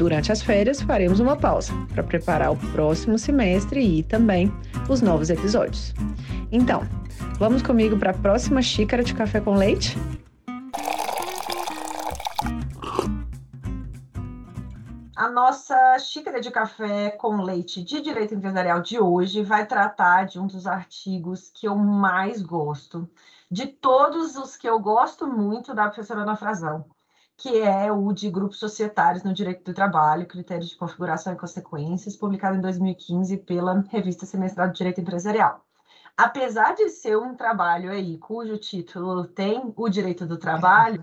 Durante as férias, faremos uma pausa para preparar o próximo semestre e também os novos episódios. Então, vamos comigo para a próxima xícara de café com leite? A nossa xícara de café com leite de direito empresarial de hoje vai tratar de um dos artigos que eu mais gosto, de todos os que eu gosto muito da professora Ana Frazão que é o de grupos societários no direito do trabalho, critérios de configuração e consequências, publicado em 2015 pela revista semestral de Direito Empresarial. Apesar de ser um trabalho aí cujo título tem o direito do trabalho,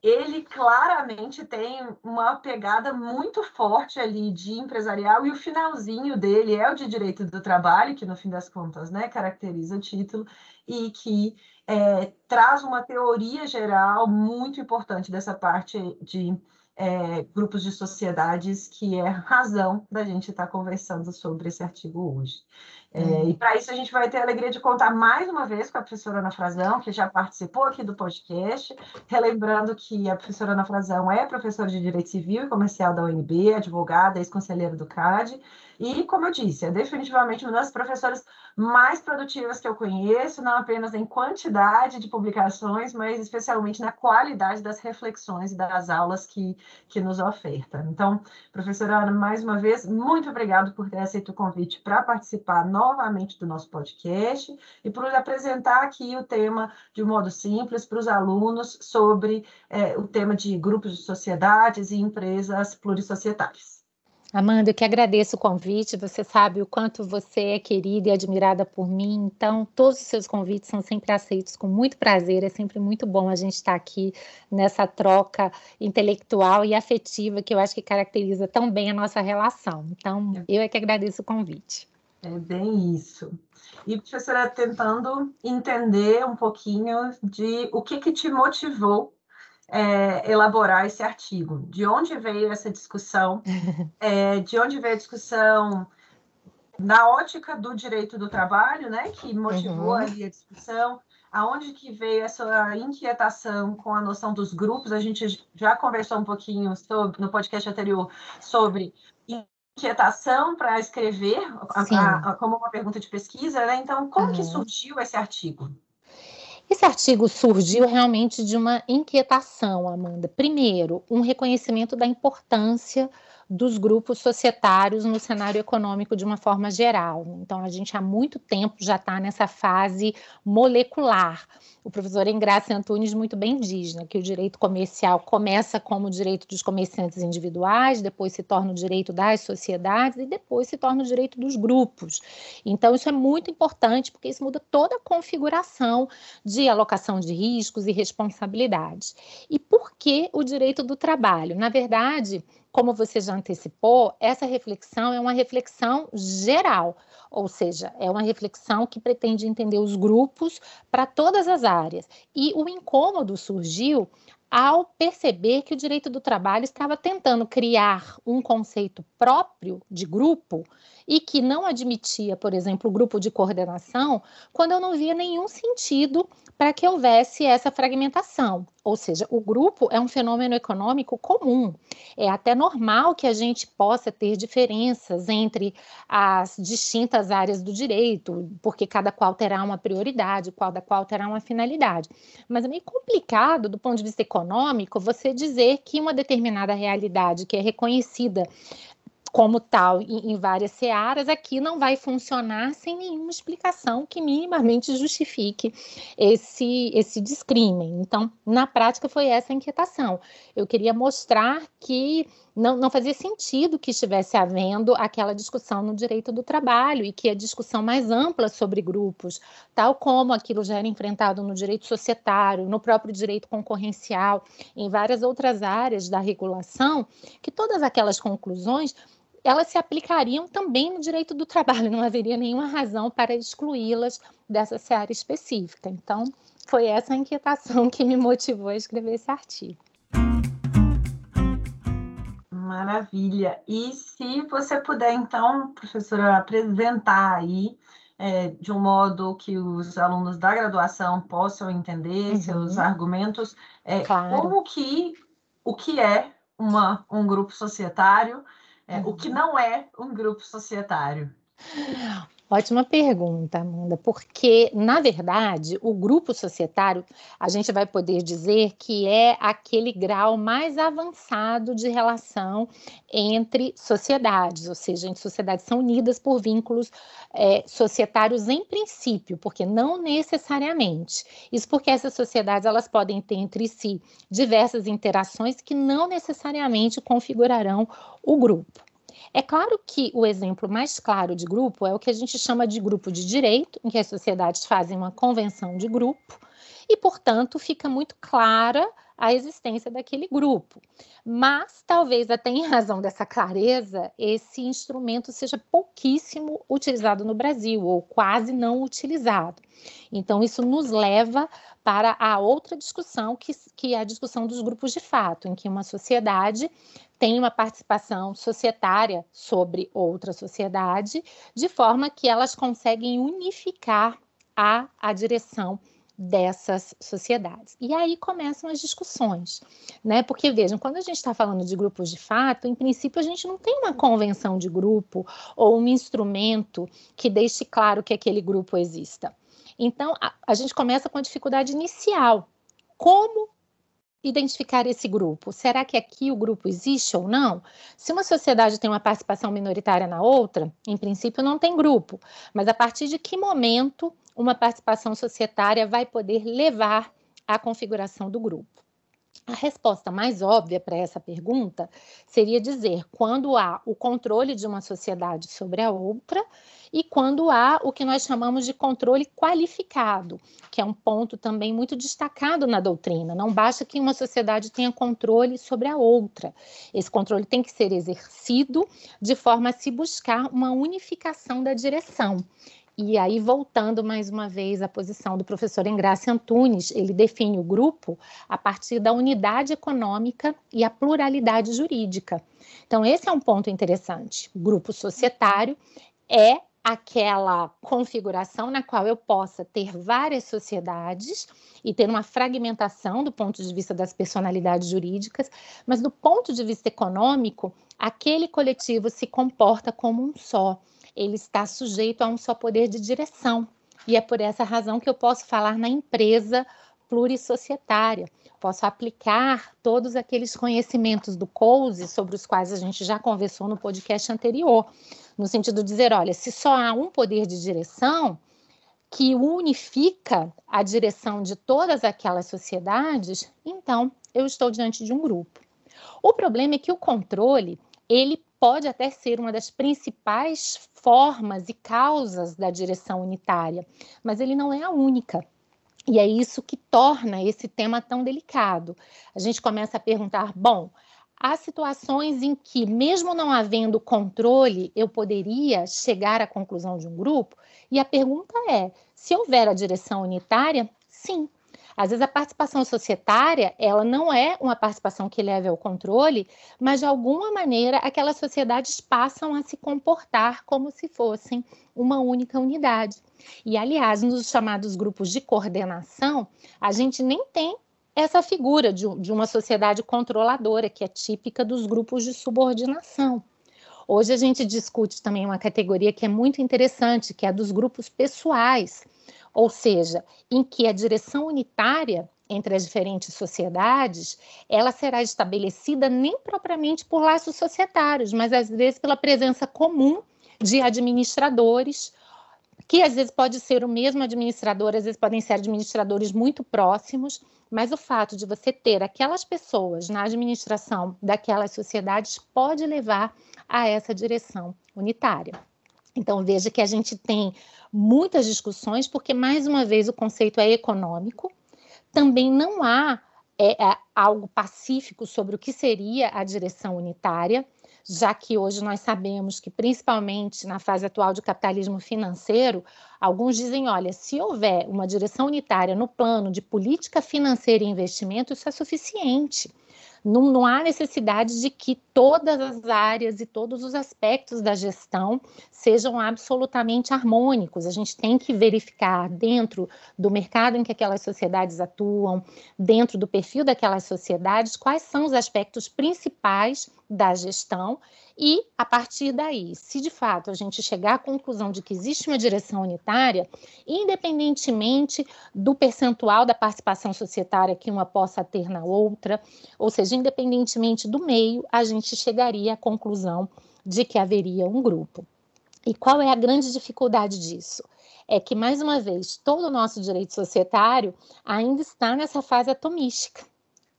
ele claramente tem uma pegada muito forte ali de empresarial e o finalzinho dele é o de direito do trabalho, que no fim das contas, né, caracteriza o título e que é, traz uma teoria geral muito importante dessa parte de é, grupos de sociedades, que é razão da gente estar tá conversando sobre esse artigo hoje. É, uhum. E para isso a gente vai ter a alegria de contar mais uma vez com a professora Ana Frazão, que já participou aqui do podcast, relembrando que a professora Ana Frazão é professora de Direito Civil e Comercial da UNB, advogada, ex-conselheira do CAD, e, como eu disse, é definitivamente uma das professoras mais produtivas que eu conheço, não apenas em quantidade de publicações, mas especialmente na qualidade das reflexões e das aulas que, que nos oferta. Então, professora Ana, mais uma vez, muito obrigado por ter aceito o convite para participar novamente do nosso podcast e por apresentar aqui o tema de um modo simples para os alunos sobre é, o tema de grupos de sociedades e empresas plurissocietárias. Amanda, eu que agradeço o convite. Você sabe o quanto você é querida e admirada por mim. Então, todos os seus convites são sempre aceitos com muito prazer. É sempre muito bom a gente estar aqui nessa troca intelectual e afetiva que eu acho que caracteriza tão bem a nossa relação. Então, é. eu é que agradeço o convite. É bem isso. E, professora, tentando entender um pouquinho de o que, que te motivou é, elaborar esse artigo. De onde veio essa discussão? É, de onde veio a discussão na ótica do direito do trabalho, né, que motivou uhum. ali a discussão? Aonde que veio essa inquietação com a noção dos grupos? A gente já conversou um pouquinho sobre, no podcast anterior sobre inquietação para escrever a, a, como uma pergunta de pesquisa, né? Então, como uhum. que surgiu esse artigo? Esse artigo surgiu realmente de uma inquietação, Amanda. Primeiro, um reconhecimento da importância dos grupos societários no cenário econômico de uma forma geral. Então, a gente há muito tempo já está nessa fase molecular. O professor Engrácia Antunes muito bem diz né, que o direito comercial começa como o direito dos comerciantes individuais, depois se torna o direito das sociedades e depois se torna o direito dos grupos. Então, isso é muito importante porque isso muda toda a configuração de alocação de riscos e responsabilidades. E por que o direito do trabalho? Na verdade, como você já antecipou, essa reflexão é uma reflexão geral, ou seja, é uma reflexão que pretende entender os grupos para todas as áreas. E o incômodo surgiu ao perceber que o direito do trabalho estava tentando criar um conceito próprio de grupo e que não admitia, por exemplo, o grupo de coordenação, quando eu não via nenhum sentido para que houvesse essa fragmentação. Ou seja, o grupo é um fenômeno econômico comum. É até normal que a gente possa ter diferenças entre as distintas áreas do direito, porque cada qual terá uma prioridade, cada qual terá uma finalidade. Mas é meio complicado, do ponto de vista econômico, você dizer que uma determinada realidade que é reconhecida como tal em, em, várias searas, aqui não vai funcionar sem nenhuma explicação que minimamente justifique esse, esse discrimen. Então, na prática, foi essa a inquietação. Eu queria mostrar que não, não fazia sentido que estivesse havendo aquela discussão no direito do trabalho e que a discussão mais ampla sobre grupos, tal como aquilo já era enfrentado no direito societário, no próprio direito concorrencial, em várias outras áreas da regulação, que todas aquelas conclusões elas se aplicariam também no direito do trabalho, não haveria nenhuma razão para excluí-las dessa seara específica. Então, foi essa a inquietação que me motivou a escrever esse artigo. Maravilha. E se você puder, então, professora, apresentar aí é, de um modo que os alunos da graduação possam entender uhum. seus argumentos, é, claro. como que o que é uma, um grupo societário é, o que não é um grupo societário? Ótima pergunta, Amanda, porque, na verdade, o grupo societário, a gente vai poder dizer que é aquele grau mais avançado de relação entre sociedades, ou seja, entre sociedades são unidas por vínculos é, societários em princípio, porque não necessariamente. Isso porque essas sociedades elas podem ter entre si diversas interações que não necessariamente configurarão o grupo. É claro que o exemplo mais claro de grupo é o que a gente chama de grupo de direito, em que as sociedades fazem uma convenção de grupo e, portanto, fica muito clara a existência daquele grupo. Mas, talvez até em razão dessa clareza, esse instrumento seja pouquíssimo utilizado no Brasil, ou quase não utilizado. Então, isso nos leva para a outra discussão, que, que é a discussão dos grupos de fato, em que uma sociedade tem uma participação societária sobre outra sociedade, de forma que elas conseguem unificar a, a direção dessas sociedades. E aí começam as discussões, né? Porque vejam, quando a gente está falando de grupos de fato, em princípio a gente não tem uma convenção de grupo ou um instrumento que deixe claro que aquele grupo exista. Então a, a gente começa com a dificuldade inicial. Como identificar esse grupo? Será que aqui o grupo existe ou não? Se uma sociedade tem uma participação minoritária na outra, em princípio não tem grupo, mas a partir de que momento uma participação societária vai poder levar à configuração do grupo? A resposta mais óbvia para essa pergunta seria dizer quando há o controle de uma sociedade sobre a outra e quando há o que nós chamamos de controle qualificado, que é um ponto também muito destacado na doutrina. Não basta que uma sociedade tenha controle sobre a outra. Esse controle tem que ser exercido de forma a se buscar uma unificação da direção. E aí, voltando mais uma vez à posição do professor Engrácia Antunes, ele define o grupo a partir da unidade econômica e a pluralidade jurídica. Então, esse é um ponto interessante. O grupo societário é aquela configuração na qual eu possa ter várias sociedades e ter uma fragmentação do ponto de vista das personalidades jurídicas, mas do ponto de vista econômico, aquele coletivo se comporta como um só. Ele está sujeito a um só poder de direção. E é por essa razão que eu posso falar na empresa plurissocietária. Posso aplicar todos aqueles conhecimentos do COUSE sobre os quais a gente já conversou no podcast anterior no sentido de dizer, olha, se só há um poder de direção que unifica a direção de todas aquelas sociedades, então eu estou diante de um grupo. O problema é que o controle, ele pode até ser uma das principais formas e causas da direção unitária, mas ele não é a única. E é isso que torna esse tema tão delicado. A gente começa a perguntar: bom, há situações em que, mesmo não havendo controle, eu poderia chegar à conclusão de um grupo? E a pergunta é: se houver a direção unitária, sim. Às vezes a participação societária, ela não é uma participação que leve ao controle, mas de alguma maneira aquelas sociedades passam a se comportar como se fossem uma única unidade. E aliás, nos chamados grupos de coordenação, a gente nem tem essa figura de, de uma sociedade controladora, que é típica dos grupos de subordinação. Hoje a gente discute também uma categoria que é muito interessante, que é a dos grupos pessoais, ou seja, em que a direção unitária entre as diferentes sociedades, ela será estabelecida nem propriamente por laços societários, mas às vezes pela presença comum de administradores, que às vezes pode ser o mesmo administrador, às vezes podem ser administradores muito próximos, mas o fato de você ter aquelas pessoas na administração daquelas sociedades pode levar a essa direção unitária. Então, veja que a gente tem muitas discussões, porque, mais uma vez, o conceito é econômico, também não há é, é, algo pacífico sobre o que seria a direção unitária, já que hoje nós sabemos que, principalmente na fase atual de capitalismo financeiro, alguns dizem: olha, se houver uma direção unitária no plano de política financeira e investimento, isso é suficiente. Não, não há necessidade de que todas as áreas e todos os aspectos da gestão sejam absolutamente harmônicos. A gente tem que verificar dentro do mercado em que aquelas sociedades atuam, dentro do perfil daquelas sociedades, quais são os aspectos principais da gestão e, a partir daí, se de fato a gente chegar à conclusão de que existe uma direção unitária, independentemente do percentual da participação societária que uma possa ter na outra, ou seja, independentemente do meio, a gente chegaria à conclusão de que haveria um grupo. E qual é a grande dificuldade disso? É que, mais uma vez, todo o nosso direito societário ainda está nessa fase atomística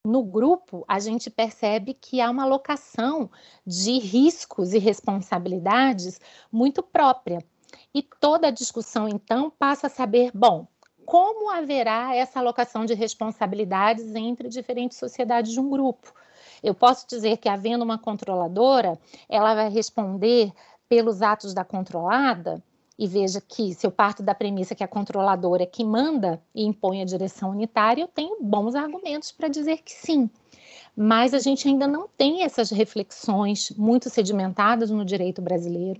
no grupo, a gente percebe que há uma alocação de riscos e responsabilidades muito própria. E toda a discussão, então, passa a saber, bom, como haverá essa alocação de responsabilidades entre diferentes sociedades de um grupo? Eu posso dizer que, havendo uma controladora, ela vai responder pelos atos da controlada? E veja que se eu parto da premissa que a controladora é que manda e impõe a direção unitária, eu tenho bons argumentos para dizer que sim. Mas a gente ainda não tem essas reflexões muito sedimentadas no direito brasileiro.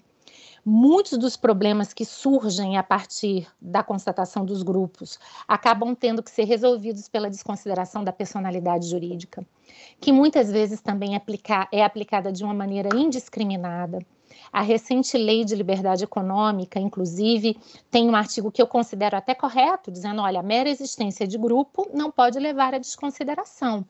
Muitos dos problemas que surgem a partir da constatação dos grupos acabam tendo que ser resolvidos pela desconsideração da personalidade jurídica, que muitas vezes também é aplicada de uma maneira indiscriminada a recente lei de liberdade econômica, inclusive, tem um artigo que eu considero até correto, dizendo: olha, a mera existência de grupo não pode levar à desconsideração.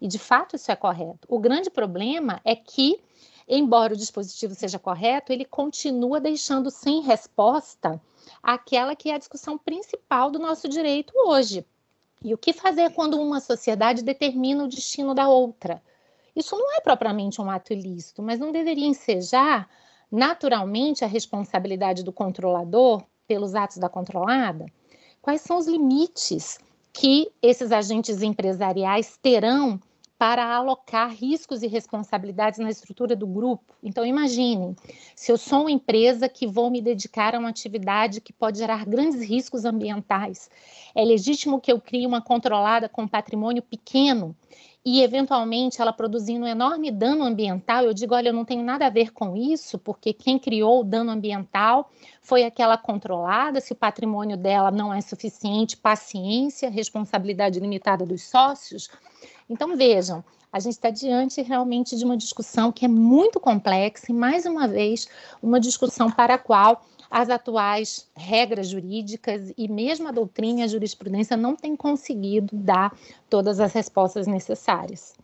E de fato isso é correto. O grande problema é que, embora o dispositivo seja correto, ele continua deixando sem resposta aquela que é a discussão principal do nosso direito hoje. E o que fazer quando uma sociedade determina o destino da outra? Isso não é propriamente um ato ilícito, mas não deveria ensejar naturalmente a responsabilidade do controlador pelos atos da controlada? Quais são os limites que esses agentes empresariais terão para alocar riscos e responsabilidades na estrutura do grupo. Então, imaginem, se eu sou uma empresa que vou me dedicar a uma atividade que pode gerar grandes riscos ambientais, é legítimo que eu crie uma controlada com patrimônio pequeno e eventualmente ela produzindo um enorme dano ambiental, eu digo, olha, eu não tenho nada a ver com isso, porque quem criou o dano ambiental foi aquela controlada, se o patrimônio dela não é suficiente, paciência, responsabilidade limitada dos sócios. Então, vejam, a gente está diante realmente de uma discussão que é muito complexa e, mais uma vez, uma discussão para a qual as atuais regras jurídicas e mesmo a doutrina e a jurisprudência não têm conseguido dar todas as respostas necessárias.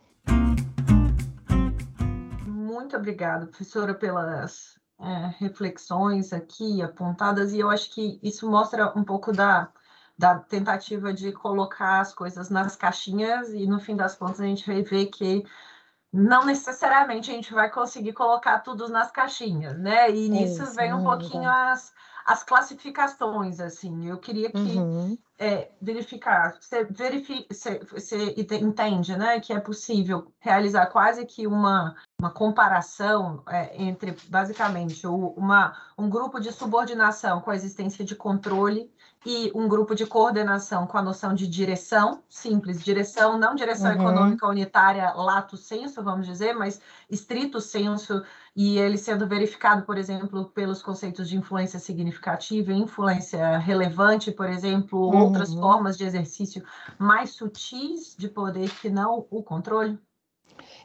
Muito obrigada, professora, pelas é, reflexões aqui apontadas, e eu acho que isso mostra um pouco da, da tentativa de colocar as coisas nas caixinhas, e no fim das contas a gente vai ver que não necessariamente a gente vai conseguir colocar tudo nas caixinhas, né? E nisso Isso, vem um pouquinho as, as classificações, assim. Eu queria que uhum. é, verificar, você, verifica, você, você entende né, que é possível realizar quase que uma, uma comparação é, entre, basicamente, uma, um grupo de subordinação com a existência de controle e um grupo de coordenação com a noção de direção, simples, direção, não direção uhum. econômica unitária lato senso, vamos dizer, mas estrito senso, e ele sendo verificado, por exemplo, pelos conceitos de influência significativa e influência relevante, por exemplo, uhum. outras formas de exercício mais sutis de poder que não o controle?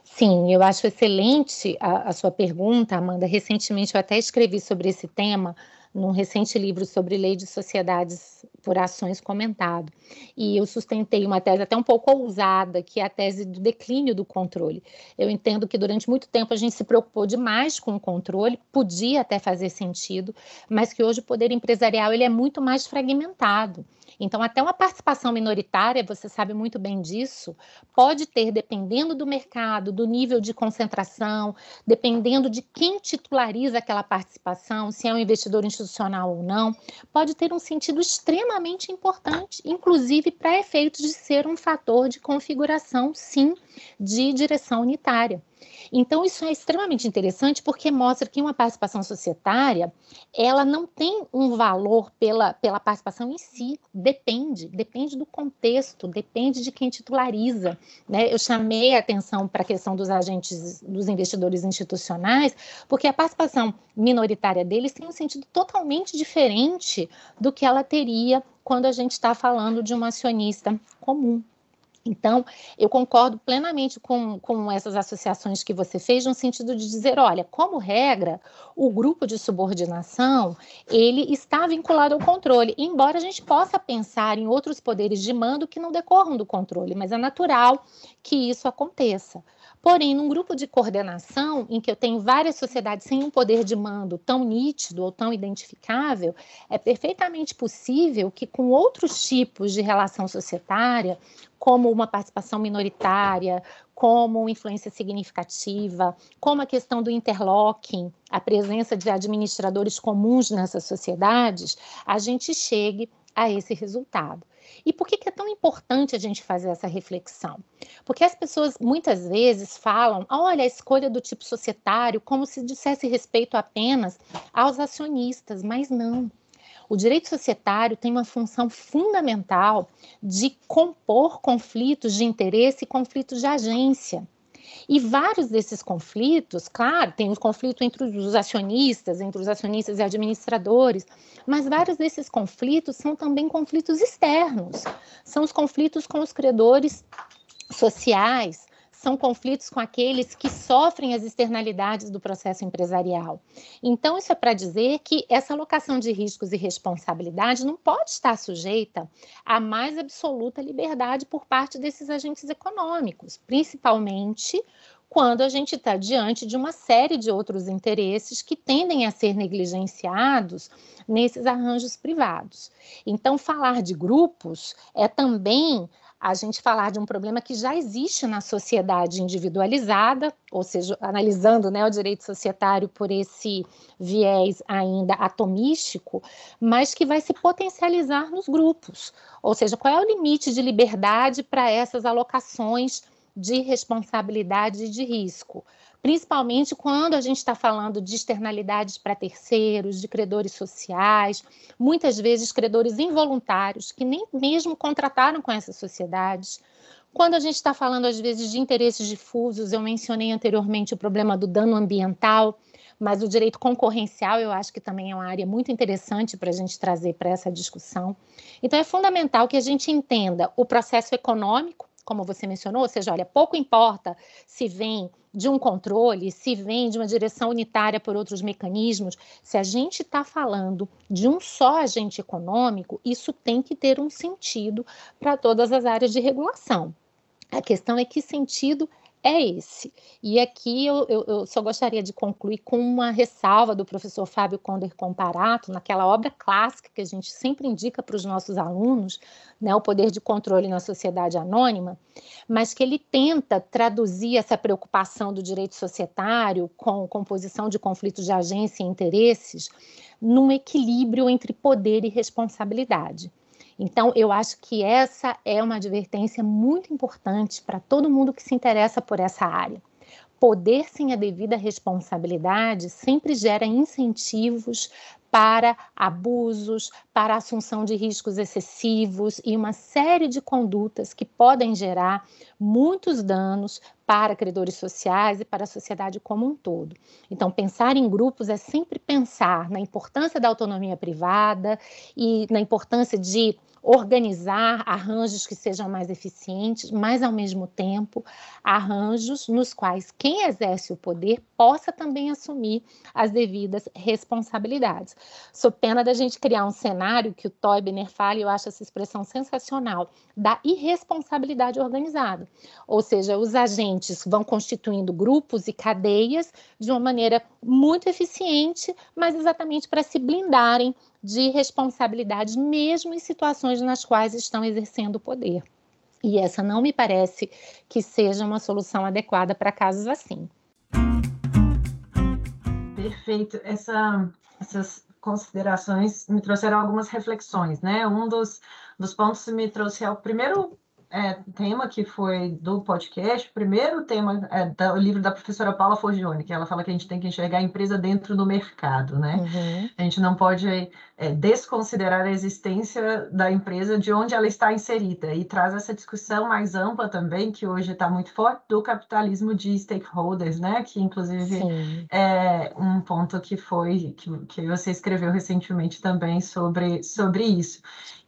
Sim, eu acho excelente a, a sua pergunta, Amanda. Recentemente eu até escrevi sobre esse tema num recente livro sobre lei de sociedades por ações comentado. E eu sustentei uma tese até um pouco ousada, que é a tese do declínio do controle. Eu entendo que durante muito tempo a gente se preocupou demais com o controle, podia até fazer sentido, mas que hoje o poder empresarial ele é muito mais fragmentado. Então, até uma participação minoritária, você sabe muito bem disso, pode ter, dependendo do mercado, do nível de concentração, dependendo de quem titulariza aquela participação, se é um investidor institucional ou não, pode ter um sentido extremamente importante, inclusive para efeitos de ser um fator de configuração, sim, de direção unitária. Então, isso é extremamente interessante porque mostra que uma participação societária, ela não tem um valor pela, pela participação em si, depende, depende do contexto, depende de quem titulariza. Né? Eu chamei a atenção para a questão dos agentes, dos investidores institucionais, porque a participação minoritária deles tem um sentido totalmente diferente do que ela teria quando a gente está falando de um acionista comum. Então, eu concordo plenamente com, com essas associações que você fez, no sentido de dizer, olha, como regra, o grupo de subordinação, ele está vinculado ao controle, embora a gente possa pensar em outros poderes de mando que não decorram do controle, mas é natural que isso aconteça. Porém, num grupo de coordenação, em que eu tenho várias sociedades sem um poder de mando tão nítido ou tão identificável, é perfeitamente possível que, com outros tipos de relação societária, como uma participação minoritária, como influência significativa, como a questão do interlocking, a presença de administradores comuns nessas sociedades, a gente chegue a esse resultado. E por que, que, é tão importante a gente fazer essa reflexão? Porque as pessoas muitas vezes falam, olha, a escolha do tipo societário, como se dissesse respeito apenas aos acionistas, mas não. O direito societário tem uma função fundamental de compor conflitos de interesse e conflitos de agência. E vários desses conflitos, claro, tem os conflitos entre os acionistas, entre os acionistas e administradores, mas vários desses conflitos são também conflitos externos. São os conflitos com os credores sociais, são conflitos com aqueles que sofrem as externalidades do processo empresarial. Então, isso é para dizer que essa alocação de riscos e responsabilidade não pode estar sujeita à mais absoluta liberdade por parte desses agentes econômicos, principalmente quando a gente está diante de uma série de outros interesses que tendem a ser negligenciados nesses arranjos privados. Então, falar de grupos é também a gente falar de um problema que já existe na sociedade individualizada, ou seja, analisando né, o direito societário por esse viés ainda atomístico, mas que vai se potencializar nos grupos. Ou seja, qual é o limite de liberdade para essas alocações de responsabilidade e de risco? Principalmente quando a gente está falando de externalidades para terceiros, de credores sociais, muitas vezes credores involuntários que nem mesmo contrataram com essas sociedades. Quando a gente está falando, às vezes, de interesses difusos, eu mencionei anteriormente o problema do dano ambiental, mas o direito concorrencial eu acho que também é uma área muito interessante para a gente trazer para essa discussão. Então, é fundamental que a gente entenda o processo econômico, como você mencionou, ou seja, olha, pouco importa se vem de um controle, se vem de uma direção unitária por outros mecanismos, se a gente está falando de um só agente econômico, isso tem que ter um sentido para todas as áreas de regulação. A questão é que sentido é esse. E aqui eu, eu, eu, só gostaria de concluir com uma ressalva do professor Fábio Conder Comparato, naquela obra clássica que a gente sempre indica para os nossos alunos, né, O Poder de Controle na Sociedade Anônima, mas que ele tenta traduzir essa preocupação do direito societário com composição de conflitos de agência e interesses num equilíbrio entre poder e responsabilidade. Então, eu acho que essa é uma advertência muito importante para todo mundo que se interessa por essa área. Poder sem a devida responsabilidade sempre gera incentivos para abusos, para assunção de riscos excessivos e uma série de condutas que podem gerar muitos danos para credores sociais e para a sociedade como um todo. Então, pensar em grupos é sempre pensar na importância da autonomia privada e na importância de organizar arranjos que sejam mais eficientes, mas ao mesmo tempo arranjos nos quais quem exerce o poder possa também assumir as devidas responsabilidades. Sou pena da gente criar um cenário que o Toibner fala, e eu acho essa expressão sensacional, da irresponsabilidade organizada. Ou seja, os agentes vão constituindo grupos e cadeias de uma maneira muito eficiente, mas exatamente para se blindarem de responsabilidades, mesmo em situações nas quais estão exercendo o poder. E essa não me parece que seja uma solução adequada para casos assim. Perfeito. Essa, essas considerações me trouxeram algumas reflexões, né? Um dos, dos pontos que me trouxe é o primeiro é, tema que foi do podcast, o primeiro tema é do livro da professora Paula Forgione, que ela fala que a gente tem que enxergar a empresa dentro do mercado, né? Uhum. A gente não pode é, desconsiderar a existência da empresa de onde ela está inserida e traz essa discussão mais ampla também, que hoje está muito forte, do capitalismo de stakeholders, né? Que inclusive Sim. é um ponto que foi que, que você escreveu recentemente também sobre, sobre isso.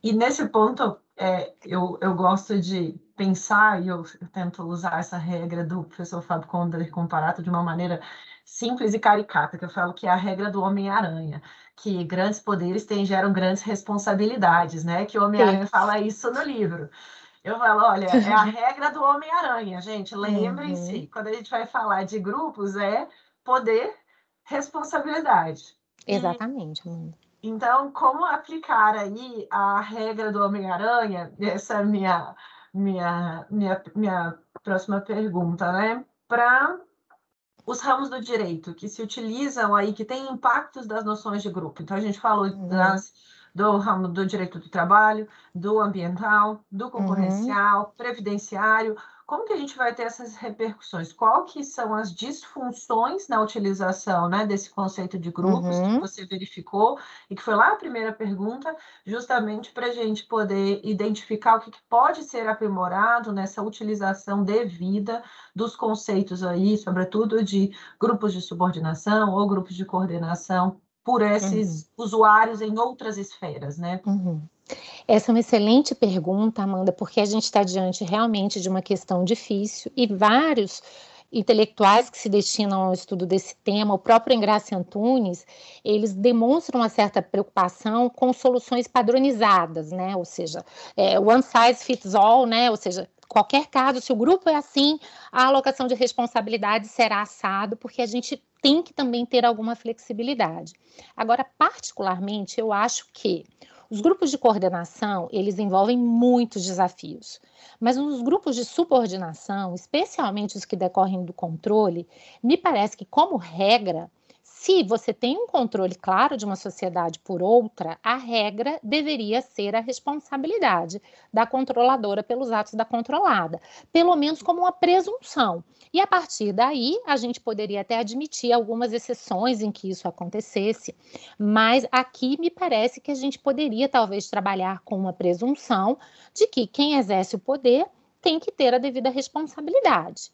E nesse ponto é, eu, eu gosto de pensar, e eu, eu, tento usar essa regra do professor Fábio Conde Comparato de uma maneira simples e caricata, que eu falo que é a regra do Homem-Aranha, que grandes poderes têm, geram grandes responsabilidades, né? Que o Homem-Aranha fala isso no livro. Eu falo, olha, é a regra do Homem-Aranha, gente. Lembrem-se, uhum. quando a gente vai falar de grupos, é poder, responsabilidade. Exatamente, Amanda. Então, como aplicar aí a regra do Homem-Aranha? Essa é a minha, minha, minha, minha próxima pergunta, né? Para os ramos do direito que se utilizam aí, que têm impactos das noções de grupo. Então, a gente falou uhum. das, do ramo do direito do trabalho, do ambiental, do uhum. concorrencial, uhum. previdenciário. Como que a gente vai ter essas repercussões? Qual que são as disfunções na utilização né, desse conceito de grupos uhum. que você verificou e que foi lá a primeira pergunta, justamente para a gente poder identificar o que, que pode ser aprimorado nessa utilização devida dos conceitos aí, sobretudo de grupos de subordinação ou grupos de coordenação por esses uhum. usuários em outras esferas, né? Uhum. Essa é uma excelente pergunta, Amanda, porque a gente está diante realmente de uma questão difícil e vários intelectuais que se destinam ao estudo desse tema, o próprio Engrace Antunes, eles demonstram uma certa preocupação com soluções padronizadas, né? Ou seja, é, one size fits all, né? Ou seja, qualquer caso, se o grupo é assim, a alocação de responsabilidade será assado, porque a gente tem que também ter alguma flexibilidade. Agora, particularmente, eu acho que os grupos de coordenação, eles envolvem muitos desafios, mas nos grupos de subordinação, especialmente os que decorrem do controle, me parece que, como regra, se você tem um controle claro de uma sociedade por outra, a regra deveria ser a responsabilidade da controladora pelos atos da controlada, pelo menos como uma presunção. E a partir daí, a gente poderia até admitir algumas exceções em que isso acontecesse, mas aqui me parece que a gente poderia talvez trabalhar com uma presunção de que quem exerce o poder tem que ter a devida responsabilidade.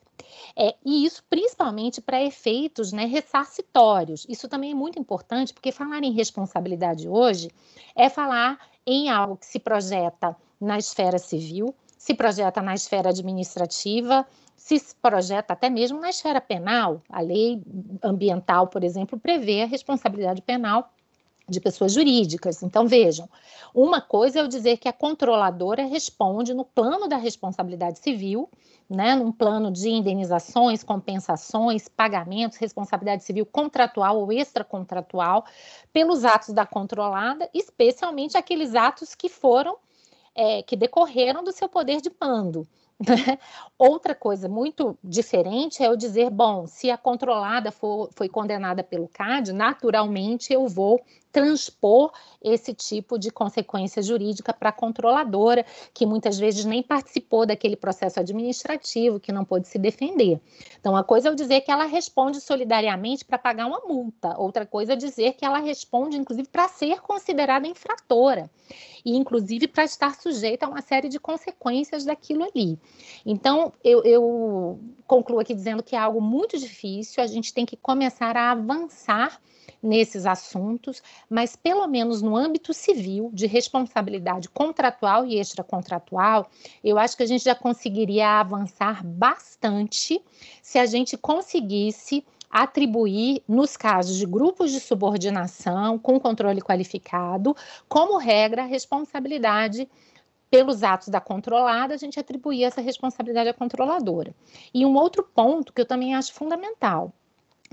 É, e isso principalmente para efeitos né, ressarcitórios. Isso também é muito importante, porque falar em responsabilidade hoje é falar em algo que se projeta na esfera civil, se projeta na esfera administrativa, se projeta até mesmo na esfera penal. A lei ambiental, por exemplo, prevê a responsabilidade penal de pessoas jurídicas. Então, vejam, uma coisa é eu dizer que a controladora responde no plano da responsabilidade civil, né, num plano de indenizações, compensações, pagamentos, responsabilidade civil contratual ou extracontratual, pelos atos da controlada, especialmente aqueles atos que foram, é, que decorreram do seu poder de mando. Né? Outra coisa muito diferente é eu dizer, bom, se a controlada for, foi condenada pelo CAD, naturalmente eu vou transpor esse tipo de consequência jurídica para a controladora, que muitas vezes nem participou daquele processo administrativo, que não pôde se defender. Então, uma coisa é eu dizer que ela responde solidariamente para pagar uma multa, outra coisa é dizer que ela responde, inclusive, para ser considerada infratora, e inclusive para estar sujeita a uma série de consequências daquilo ali. Então, eu, eu concluo aqui dizendo que é algo muito difícil, a gente tem que começar a avançar nesses assuntos, mas pelo menos no âmbito civil, de responsabilidade contratual e extracontratual, eu acho que a gente já conseguiria avançar bastante se a gente conseguisse atribuir, nos casos de grupos de subordinação com controle qualificado, como regra, a responsabilidade pelos atos da controlada, a gente atribuir essa responsabilidade à controladora. E um outro ponto que eu também acho fundamental,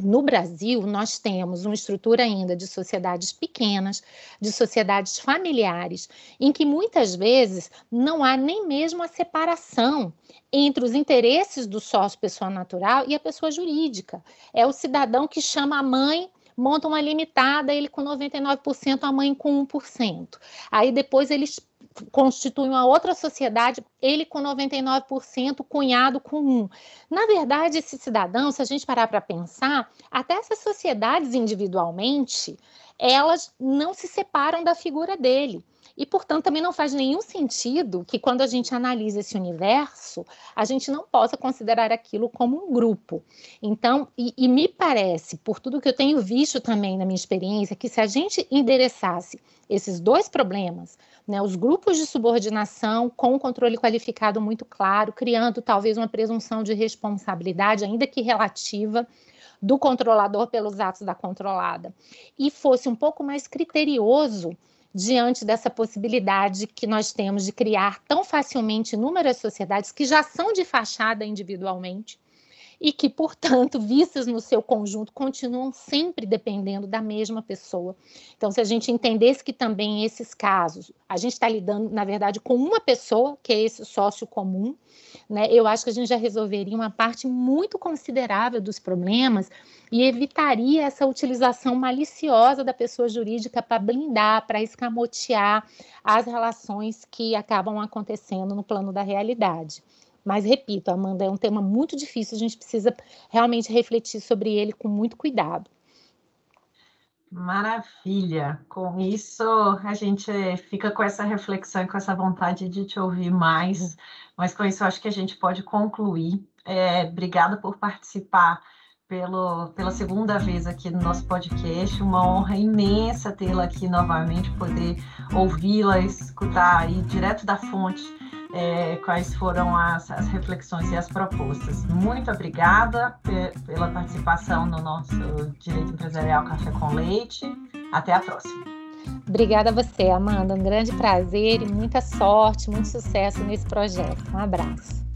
no Brasil, nós temos uma estrutura ainda de sociedades pequenas, de sociedades familiares, em que muitas vezes não há nem mesmo a separação entre os interesses do sócio pessoa natural e a pessoa jurídica. É o cidadão que chama a mãe monta uma limitada, ele com 99%, a mãe com 1%. Aí depois eles constitui uma outra sociedade, ele com 99%, cunhado com 1. Na verdade, esse cidadão, se a gente parar para pensar, até essas sociedades individualmente, elas não se separam da figura dele. E, portanto, também não faz nenhum sentido que, quando a gente analisa esse universo, a gente não possa considerar aquilo como um grupo. Então, e, e me parece, por tudo que eu tenho visto também na minha experiência, que se a gente endereçasse esses dois problemas, né, os grupos de subordinação com controle qualificado muito claro, criando talvez uma presunção de responsabilidade, ainda que relativa, do controlador pelos atos da controlada, e fosse um pouco mais criterioso diante dessa possibilidade que nós temos de criar tão facilmente inúmeras sociedades que já são de fachada individualmente e que, portanto, vistas no seu conjunto, continuam sempre dependendo da mesma pessoa. Então, se a gente entendesse que também esses casos, a gente está lidando, na verdade, com uma pessoa, que é esse sócio comum, né, eu acho que a gente já resolveria uma parte muito considerável dos problemas e evitaria essa utilização maliciosa da pessoa jurídica para blindar, para escamotear as relações que acabam acontecendo no plano da realidade. Mas, repito, Amanda, é um tema muito difícil, a gente precisa realmente refletir sobre ele com muito cuidado. Maravilha! Com isso, a gente fica com essa reflexão e com essa vontade de te ouvir mais, mas com isso, acho que a gente pode concluir. É, obrigada por participar pelo, pela segunda vez aqui no nosso podcast. Uma honra imensa tê-la aqui novamente, poder ouvi-la, escutar aí direto da fonte é, quais foram as, as, reflexões e as propostas. Muito obrigada pela participação no nosso Direito Empresarial Café com Leite. Até a próxima. Obrigada a você, Amanda. Um grande prazer e muita sorte, muito sucesso nesse projeto. Um abraço.